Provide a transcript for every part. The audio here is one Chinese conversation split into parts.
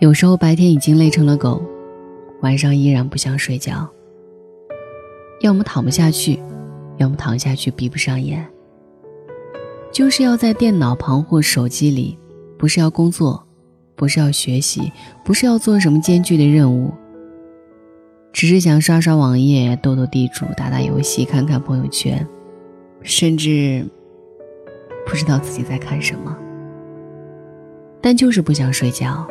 有时候白天已经累成了狗，晚上依然不想睡觉。要么躺不下去，要么躺下去闭不上眼。就是要在电脑旁或手机里，不是要工作，不是要学习，不是要做什么艰巨的任务，只是想刷刷网页、斗斗地主、打打游戏、看看朋友圈，甚至不知道自己在看什么，但就是不想睡觉。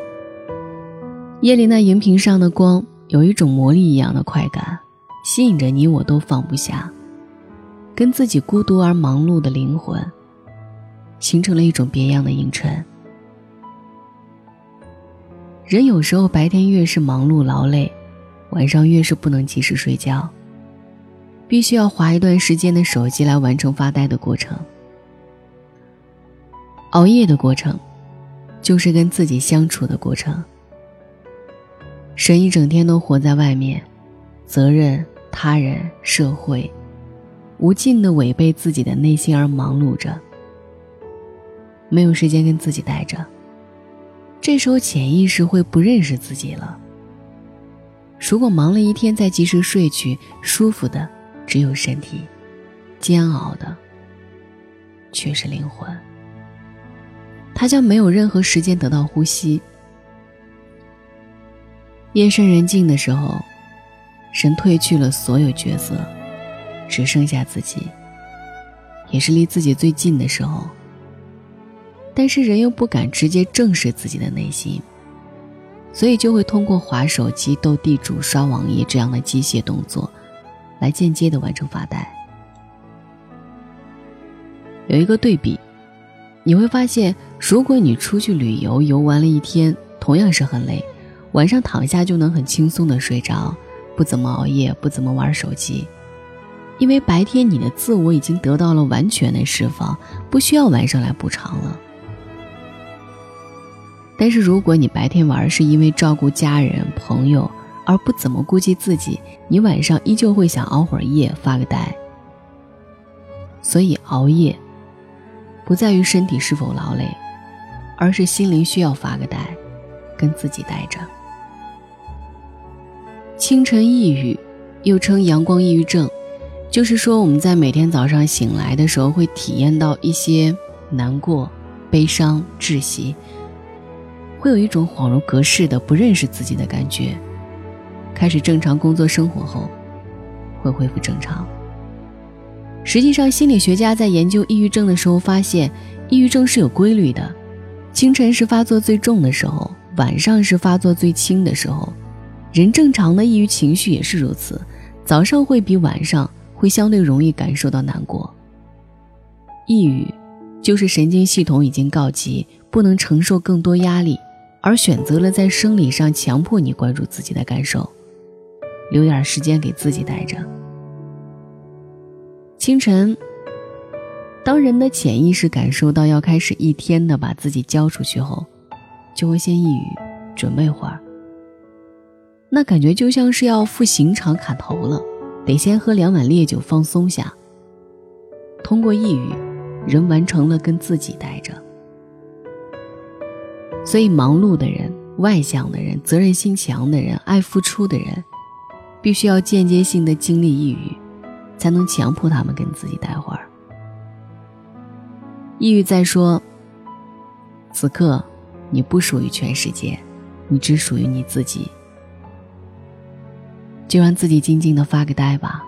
夜里那荧屏上的光，有一种魔力一样的快感，吸引着你我都放不下，跟自己孤独而忙碌的灵魂，形成了一种别样的映衬。人有时候白天越是忙碌劳累，晚上越是不能及时睡觉，必须要划一段时间的手机来完成发呆的过程。熬夜的过程，就是跟自己相处的过程。神一整天都活在外面，责任、他人、社会，无尽的违背自己的内心而忙碌着，没有时间跟自己待着。这时候潜意识会不认识自己了。如果忙了一天再及时睡去，舒服的只有身体，煎熬的却是灵魂。他将没有任何时间得到呼吸。夜深人静的时候，神褪去了所有角色，只剩下自己。也是离自己最近的时候。但是人又不敢直接正视自己的内心，所以就会通过划手机、斗地主、刷网页这样的机械动作，来间接的完成发呆。有一个对比，你会发现，如果你出去旅游游玩了一天，同样是很累。晚上躺下就能很轻松的睡着，不怎么熬夜，不怎么玩手机，因为白天你的自我已经得到了完全的释放，不需要晚上来补偿了。但是如果你白天玩是因为照顾家人朋友而不怎么顾及自己，你晚上依旧会想熬会儿夜发个呆。所以熬夜，不在于身体是否劳累，而是心灵需要发个呆，跟自己待着。清晨抑郁，又称阳光抑郁症，就是说我们在每天早上醒来的时候，会体验到一些难过、悲伤、窒息，会有一种恍如隔世的不认识自己的感觉。开始正常工作生活后，会恢复正常。实际上，心理学家在研究抑郁症的时候发现，抑郁症是有规律的：清晨是发作最重的时候，晚上是发作最轻的时候。人正常的抑郁情绪也是如此，早上会比晚上会相对容易感受到难过。抑郁，就是神经系统已经告急，不能承受更多压力，而选择了在生理上强迫你关注自己的感受，留点时间给自己待着。清晨，当人的潜意识感受到要开始一天的把自己交出去后，就会先抑郁，准备会儿。那感觉就像是要赴刑场砍头了，得先喝两碗烈酒放松下。通过抑郁，人完成了跟自己待着。所以，忙碌的人、外向的人、责任心强的人、爱付出的人，必须要间接性的经历抑郁，才能强迫他们跟自己待会儿。抑郁在说：此刻，你不属于全世界，你只属于你自己。就让自己静静的发个呆吧。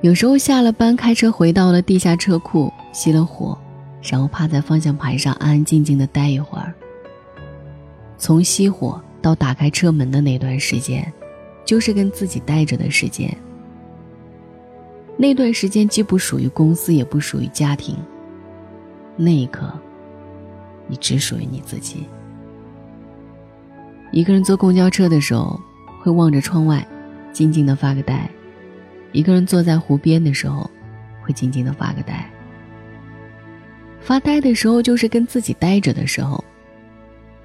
有时候下了班，开车回到了地下车库，熄了火，然后趴在方向盘上，安安静静的待一会儿。从熄火到打开车门的那段时间，就是跟自己待着的时间。那段时间既不属于公司，也不属于家庭。那一刻，你只属于你自己。一个人坐公交车的时候。会望着窗外，静静的发个呆；一个人坐在湖边的时候，会静静的发个呆。发呆的时候，就是跟自己待着的时候。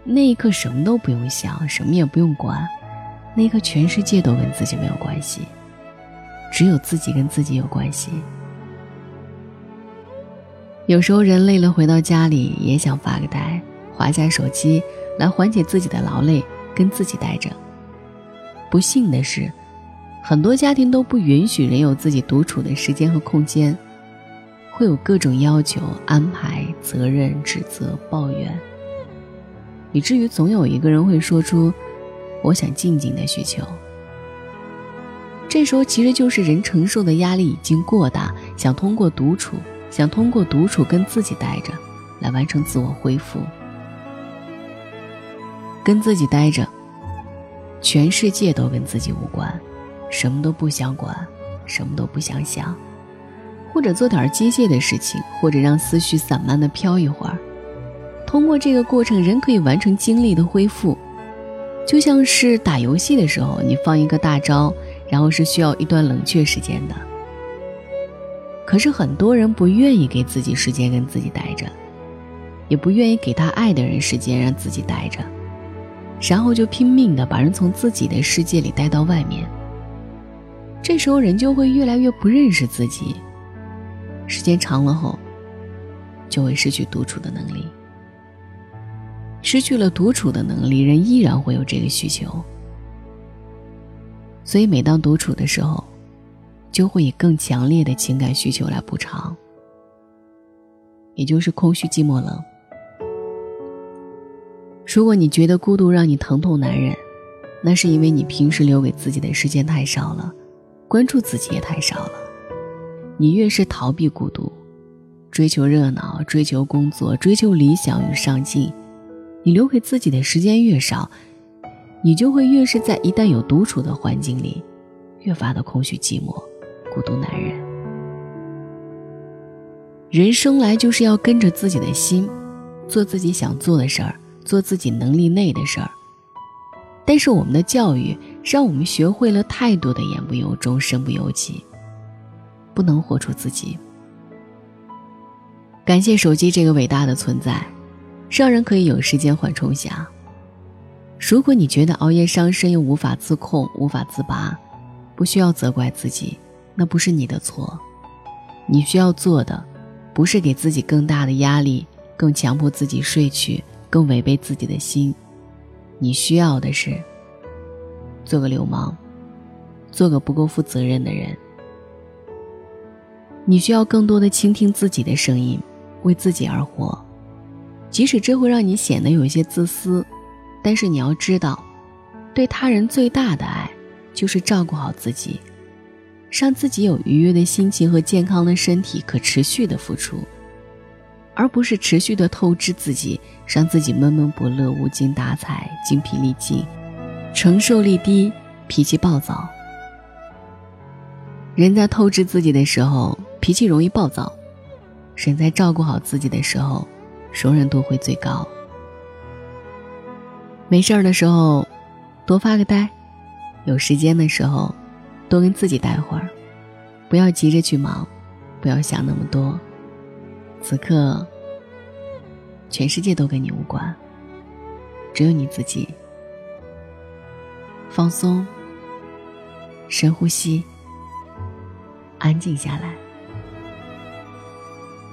那一刻，什么都不用想，什么也不用管，那一刻，全世界都跟自己没有关系，只有自己跟自己有关系。有时候人累了，回到家里也想发个呆，划下手机来缓解自己的劳累，跟自己待着。不幸的是，很多家庭都不允许人有自己独处的时间和空间，会有各种要求、安排、责任、指责、抱怨，以至于总有一个人会说出“我想静静”的需求。这时候其实就是人承受的压力已经过大，想通过独处，想通过独处跟自己待着，来完成自我恢复。跟自己待着，全世界都跟自己无关，什么都不想管，什么都不想想，或者做点机械的事情，或者让思绪散漫的飘一会儿。通过这个过程，人可以完成精力的恢复，就像是打游戏的时候，你放一个大招。然后是需要一段冷却时间的，可是很多人不愿意给自己时间跟自己待着，也不愿意给他爱的人时间让自己待着，然后就拼命的把人从自己的世界里带到外面。这时候人就会越来越不认识自己，时间长了后，就会失去独处的能力。失去了独处的能力，人依然会有这个需求。所以，每当独处的时候，就会以更强烈的情感需求来补偿，也就是空虚、寂寞、冷。如果你觉得孤独让你疼痛难忍，那是因为你平时留给自己的时间太少了，关注自己也太少了。你越是逃避孤独，追求热闹、追求工作、追求理想与上进，你留给自己的时间越少。你就会越是在一旦有独处的环境里，越发的空虚寂寞、孤独难忍。人生来就是要跟着自己的心，做自己想做的事儿，做自己能力内的事儿。但是我们的教育让我们学会了太多的言不由衷、身不由己，不能活出自己。感谢手机这个伟大的存在，让人可以有时间缓冲下。如果你觉得熬夜伤身又无法自控、无法自拔，不需要责怪自己，那不是你的错。你需要做的，不是给自己更大的压力，更强迫自己睡去，更违背自己的心。你需要的是，做个流氓，做个不够负责任的人。你需要更多的倾听自己的声音，为自己而活，即使这会让你显得有一些自私。但是你要知道，对他人最大的爱，就是照顾好自己，让自己有愉悦的心情和健康的身体，可持续的付出，而不是持续的透支自己，让自己闷闷不乐、无精打采、精疲力尽、承受力低、脾气暴躁。人在透支自己的时候，脾气容易暴躁；人在照顾好自己的时候，容忍度会最高。没事儿的时候，多发个呆；有时间的时候，多跟自己待会儿。不要急着去忙，不要想那么多。此刻，全世界都跟你无关，只有你自己。放松，深呼吸，安静下来，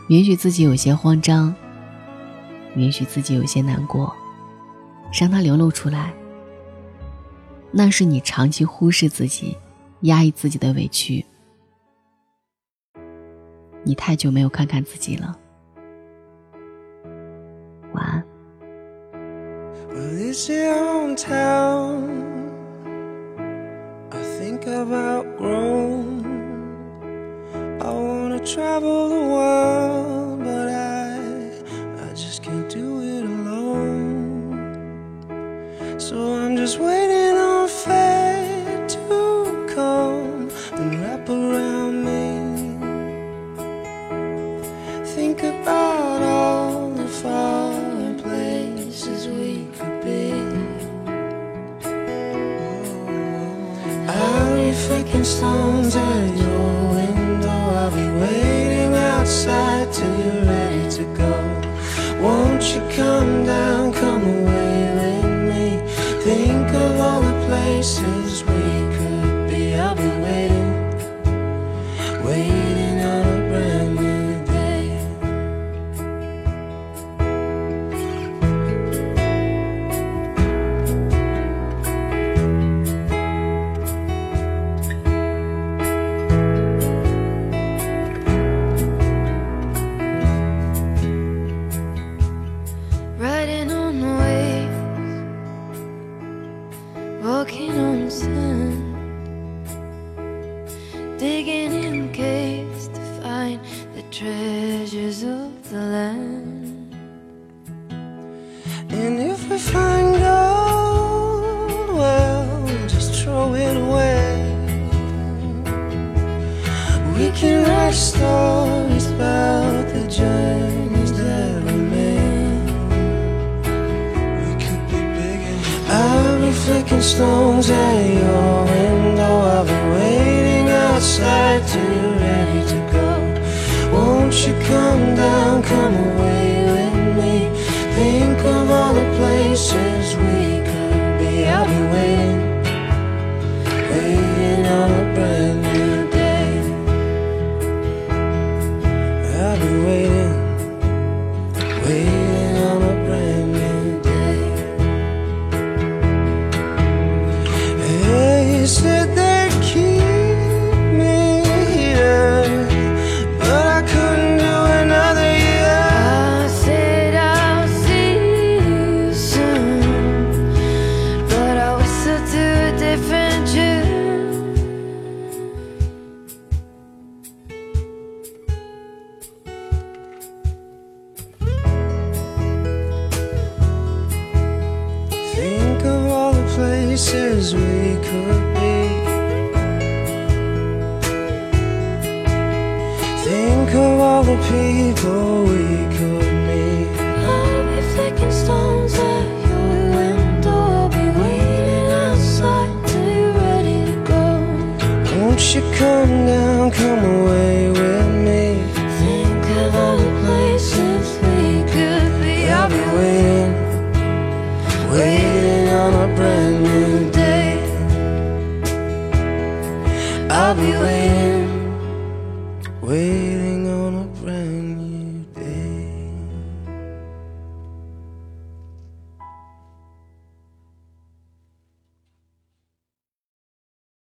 允许自己有些慌张，允许自己有些难过。让它流露出来。那是你长期忽视自己、压抑自己的委屈。你太久没有看看自己了。Is it hometown? I think I've outgrown. I wanna travel the world, but I, I just can't do it alone. So I'm just waiting on fate to come and wrap around me. Think about. Stones at your window. I'll be waiting outside till you're ready to go. Won't you come down, come away? With me? Think of all the places We can write stories about the journeys that we made. We could be big I'll be flicking stones at your window. I'll be waiting outside till you're ready to go. Won't you come down, come away with me? Think of all the places places we could be. Think of all the people we could meet. I'll be flicking stones at your window. I'll be waiting outside till you're ready to go. Won't you come down, come away with